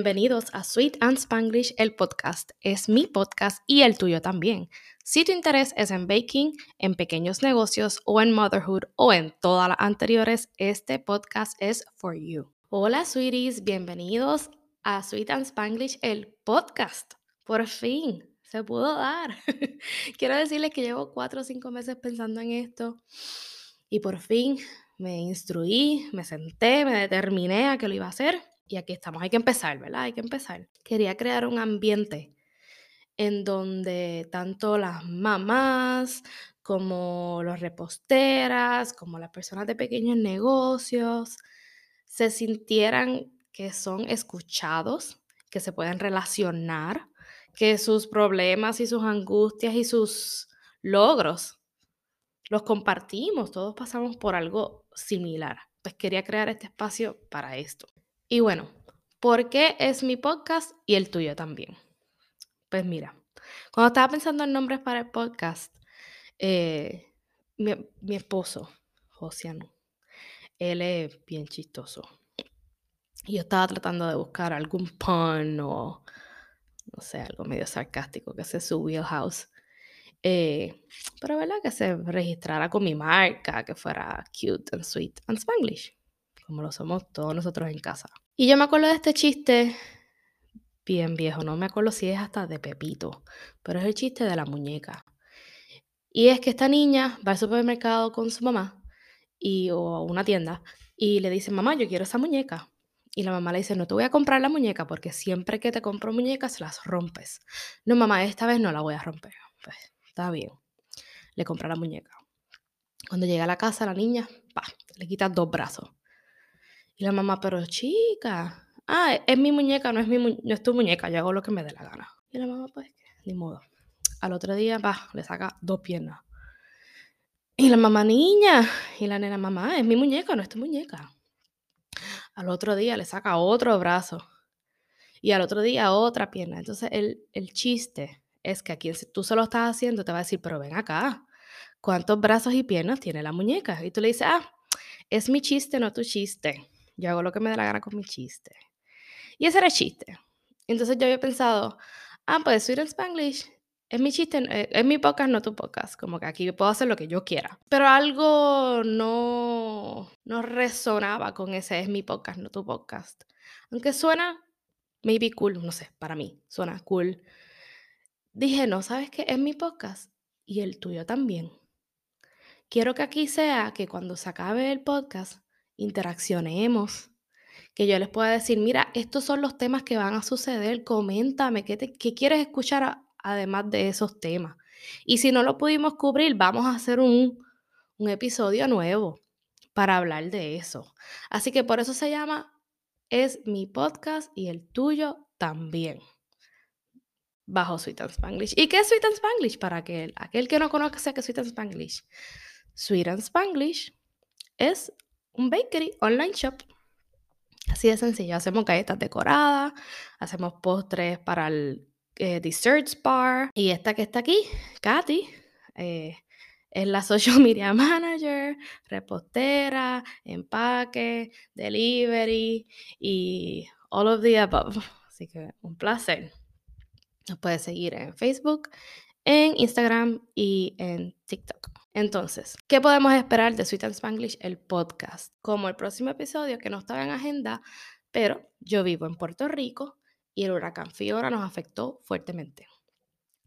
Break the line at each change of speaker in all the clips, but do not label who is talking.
Bienvenidos a Sweet and Spanglish, el podcast. Es mi podcast y el tuyo también. Si tu interés es en baking, en pequeños negocios o en motherhood o en todas las anteriores, este podcast es for you. Hola, sweeties, bienvenidos a Sweet and Spanglish, el podcast. Por fin, se pudo dar. Quiero decirles que llevo cuatro o cinco meses pensando en esto y por fin me instruí, me senté, me determiné a que lo iba a hacer y aquí estamos. Hay que empezar, ¿verdad? Hay que empezar. Quería crear un ambiente en donde tanto las mamás como los reposteras, como las personas de pequeños negocios, se sintieran que son escuchados, que se pueden relacionar, que sus problemas y sus angustias y sus logros los compartimos, todos pasamos por algo similar. Pues quería crear este espacio para esto. Y bueno, ¿por qué es mi podcast y el tuyo también? Pues mira, cuando estaba pensando en nombres para el podcast, eh, mi, esposo, Josiano, él es bien chistoso. Y yo estaba tratando de buscar algún pun o, no sé, algo medio sarcástico que sea su wheelhouse. Eh, pero verdad que se registrara con mi marca, que fuera cute and sweet and spanglish, como lo somos todos nosotros en casa. Y yo me acuerdo de este chiste bien viejo, no me acuerdo si es hasta de Pepito, pero es el chiste de la muñeca. Y es que esta niña va al supermercado con su mamá y, o a una tienda y le dice, mamá, yo quiero esa muñeca. Y la mamá le dice, no te voy a comprar la muñeca porque siempre que te compro muñecas las rompes. No, mamá, esta vez no la voy a romper. Pues está bien. Le compra la muñeca. Cuando llega a la casa, la niña, pa, le quita dos brazos. Y la mamá, pero chica, ah, es mi muñeca, no es, mi no es tu muñeca, yo hago lo que me dé la gana. Y la mamá, pues, ni modo. Al otro día, va, le saca dos piernas. Y la mamá, niña, y la nena, mamá, es mi muñeca, no es tu muñeca. Al otro día le saca otro brazo. Y al otro día otra pierna. Entonces el, el chiste es que a quien tú se lo estás haciendo te va a decir, pero ven acá, ¿cuántos brazos y piernas tiene la muñeca? Y tú le dices, ah, es mi chiste, no tu chiste. Yo hago lo que me da la gana con mi chiste. Y ese era el chiste. Entonces yo había pensado, ah, pues Sweet and Spanglish es mi chiste, eh, es mi podcast, no tu podcast. Como que aquí puedo hacer lo que yo quiera. Pero algo no, no resonaba con ese es mi podcast, no tu podcast. Aunque suena maybe cool, no sé, para mí suena cool dije, no, ¿sabes qué? Es mi podcast y el tuyo también. Quiero que aquí sea que cuando se acabe el podcast, interaccionemos, que yo les pueda decir, mira, estos son los temas que van a suceder, coméntame, ¿qué, qué quieres escuchar además de esos temas? Y si no lo pudimos cubrir, vamos a hacer un, un episodio nuevo para hablar de eso. Así que por eso se llama Es mi podcast y el tuyo también bajo Sweet and Spanglish. ¿Y qué es Sweet and Spanglish? Para aquel, aquel que no conozca qué es Sweet and Spanglish. Sweet and Spanglish es un bakery online shop. Así de sencillo. Hacemos galletas decoradas, hacemos postres para el eh, bar. Y esta que está aquí, Katy, eh, es la social media manager, repostera, empaque, delivery y all of the above. Así que un placer. Nos puedes seguir en Facebook, en Instagram y en TikTok. Entonces, ¿qué podemos esperar de Sweet and Spanglish, el podcast? Como el próximo episodio que no estaba en agenda, pero yo vivo en Puerto Rico y el huracán Fiora nos afectó fuertemente.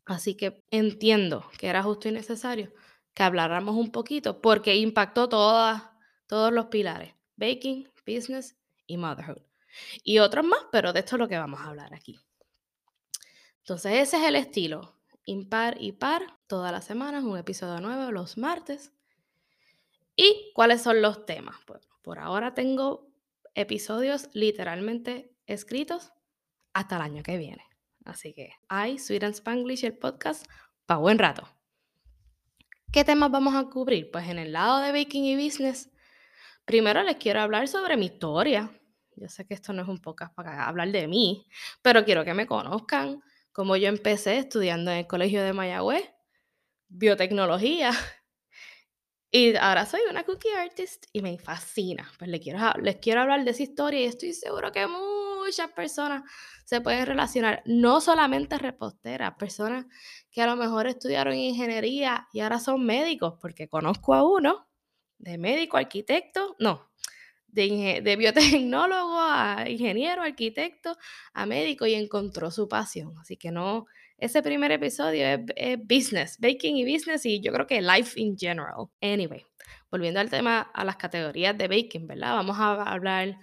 Así que entiendo que era justo y necesario que habláramos un poquito porque impactó todos los pilares, baking, business y motherhood. Y otros más, pero de esto es lo que vamos a hablar aquí. Entonces ese es el estilo, impar y par, todas las semanas, un episodio nuevo los martes. ¿Y cuáles son los temas? Pues por ahora tengo episodios literalmente escritos hasta el año que viene. Así que hay Sweet and Spanglish, el podcast, para buen rato. ¿Qué temas vamos a cubrir? Pues en el lado de Baking y Business, primero les quiero hablar sobre mi historia. Yo sé que esto no es un podcast para hablar de mí, pero quiero que me conozcan, como yo empecé estudiando en el Colegio de Mayagüez, biotecnología, y ahora soy una cookie artist y me fascina. Pues les quiero, les quiero hablar de esa historia y estoy seguro que muchas personas se pueden relacionar, no solamente reposteras, personas que a lo mejor estudiaron ingeniería y ahora son médicos, porque conozco a uno de médico, arquitecto, no, de, biotecnólogo a ingeniero, arquitecto, a médico y encontró su pasión. Así que no, ese primer episodio es, business, baking y business y yo creo que life in general. Anyway, volviendo al tema, a las categorías de baking, ¿verdad? Vamos a hablar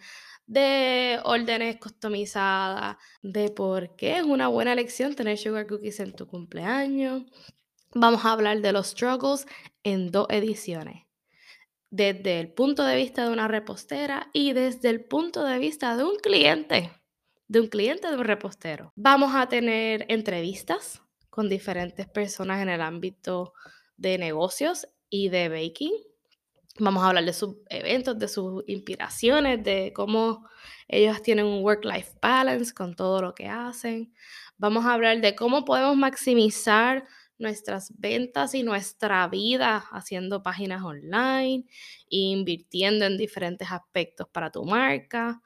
de órdenes customizadas, de por qué es una buena elección tener sugar cookies en tu cumpleaños. Vamos a hablar de los struggles en dos ediciones desde el punto de vista de una repostera y desde el punto de vista de un cliente de un cliente de un repostero. Vamos a tener entrevistas con diferentes personas en el ámbito de negocios y de baking. Vamos a hablar de sus eventos, de sus inspiraciones, de cómo ellos tienen un work-life balance con todo lo que hacen. Vamos a hablar de cómo podemos maximizar nuestras ventas y nuestra vida haciendo páginas online e invirtiendo en diferentes aspectos para tu marca.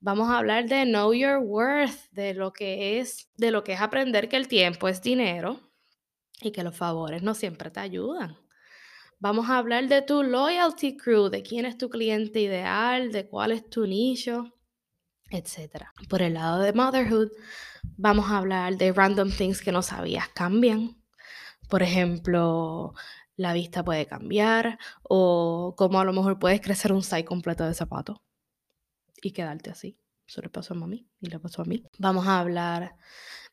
Vamos a hablar de know your worth, de lo que es, de lo que es aprender que el tiempo es dinero y que los favores no siempre te ayudan. Vamos a hablar de tu loyalty crew, de quién es tu cliente ideal, de cuál es tu nicho, etc. Por el lado de motherhood, vamos a hablar de random things que no sabías cambian. Por ejemplo, la vista puede cambiar o cómo a lo mejor puedes crecer un size completo de zapatos y quedarte así. Eso le pasó a mami y le pasó a mí. Vamos a hablar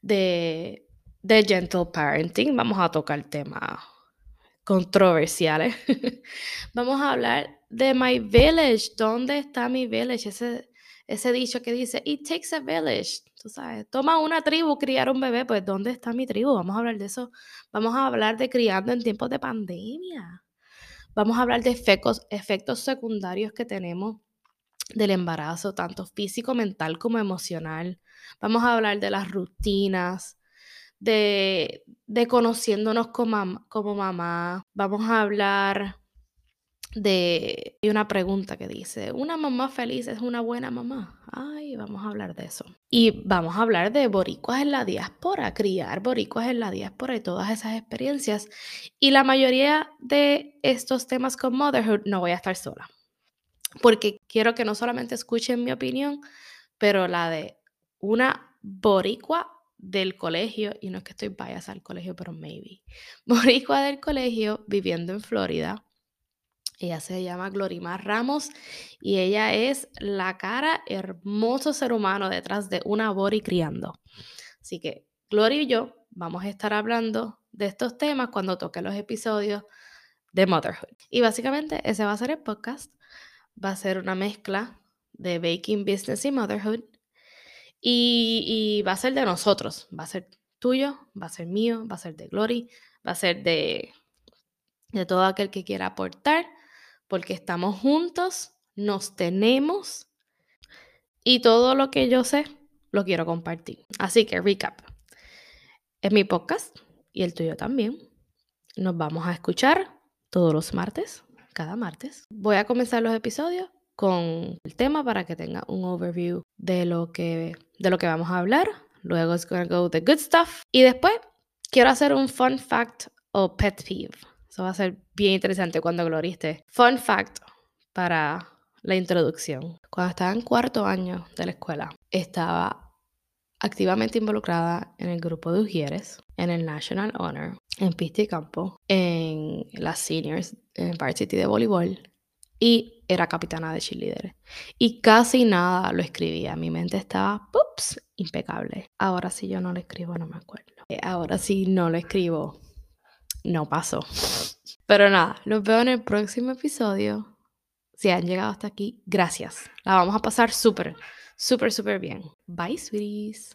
de, de gentle parenting. Vamos a tocar temas controversiales. Vamos a hablar de my village. ¿Dónde está mi village? Ese, ese dicho que dice, it takes a village. Tú sabes, toma una tribu criar un bebé. Pues, ¿dónde está mi tribu? Vamos a hablar de eso. Vamos a hablar de criando en tiempos de pandemia. Vamos a hablar de efectos, secundarios que tenemos del embarazo, tanto físico, mental como emocional. Vamos a hablar de las rutinas, de, de conociéndonos como, como mamá. Vamos a hablar de una pregunta que dice, ¿una mamá feliz es una buena mamá? Ay, vamos a hablar de eso. Y vamos a hablar de boricuas en la diáspora, criar boricuas en la diáspora y todas esas experiencias. Y la mayoría de estos temas con motherhood no voy a estar sola porque quiero que no solamente escuchen mi opinión, pero la de una boricua del colegio, y no es que estoy bias al colegio, pero maybe, boricua del colegio viviendo en Florida. Ella se llama Glorimar Ramos y ella es la cara hermoso ser humano detrás de una bori criando. Así que Gloria y yo vamos a estar hablando de estos temas cuando toque los episodios de Motherhood. Y básicamente ese va a ser el podcast va a ser una mezcla de Baking Business y Motherhood. Y, va a ser de nosotros, va a ser tuyo, va a ser mío, va a ser de Glory, va a ser de, de todo aquel que quiera aportar, porque estamos juntos, nos tenemos y todo lo que yo sé lo quiero compartir. Así que recap. Es mi podcast y el tuyo también. Nos vamos a escuchar todos los martes cada martes. Voy a comenzar los episodios con el tema para que tenga un overview de lo que, de lo que vamos a hablar. Luego es to go the good stuff. Y después quiero hacer un fun fact o pet peeve. Eso va a ser bien interesante cuando gloriste. Fun fact para la introducción. Cuando estaba en cuarto año de la escuela, estaba activamente involucrada en el grupo de Ujieres, en el National Honor, en pista y campo, en las seniors, en Varsity de voleibol y era capitana de cheerleader. Y casi nada lo escribía. Mi mente estaba, ¡pups! impecable. Ahora sí yo no lo escribo, no me acuerdo. Eh, ahora sí no lo escribo, no pasó. Pero nada, los veo en el próximo episodio. Si han llegado hasta aquí, gracias. La vamos a pasar súper súper, súper bien. Bye, sweeties.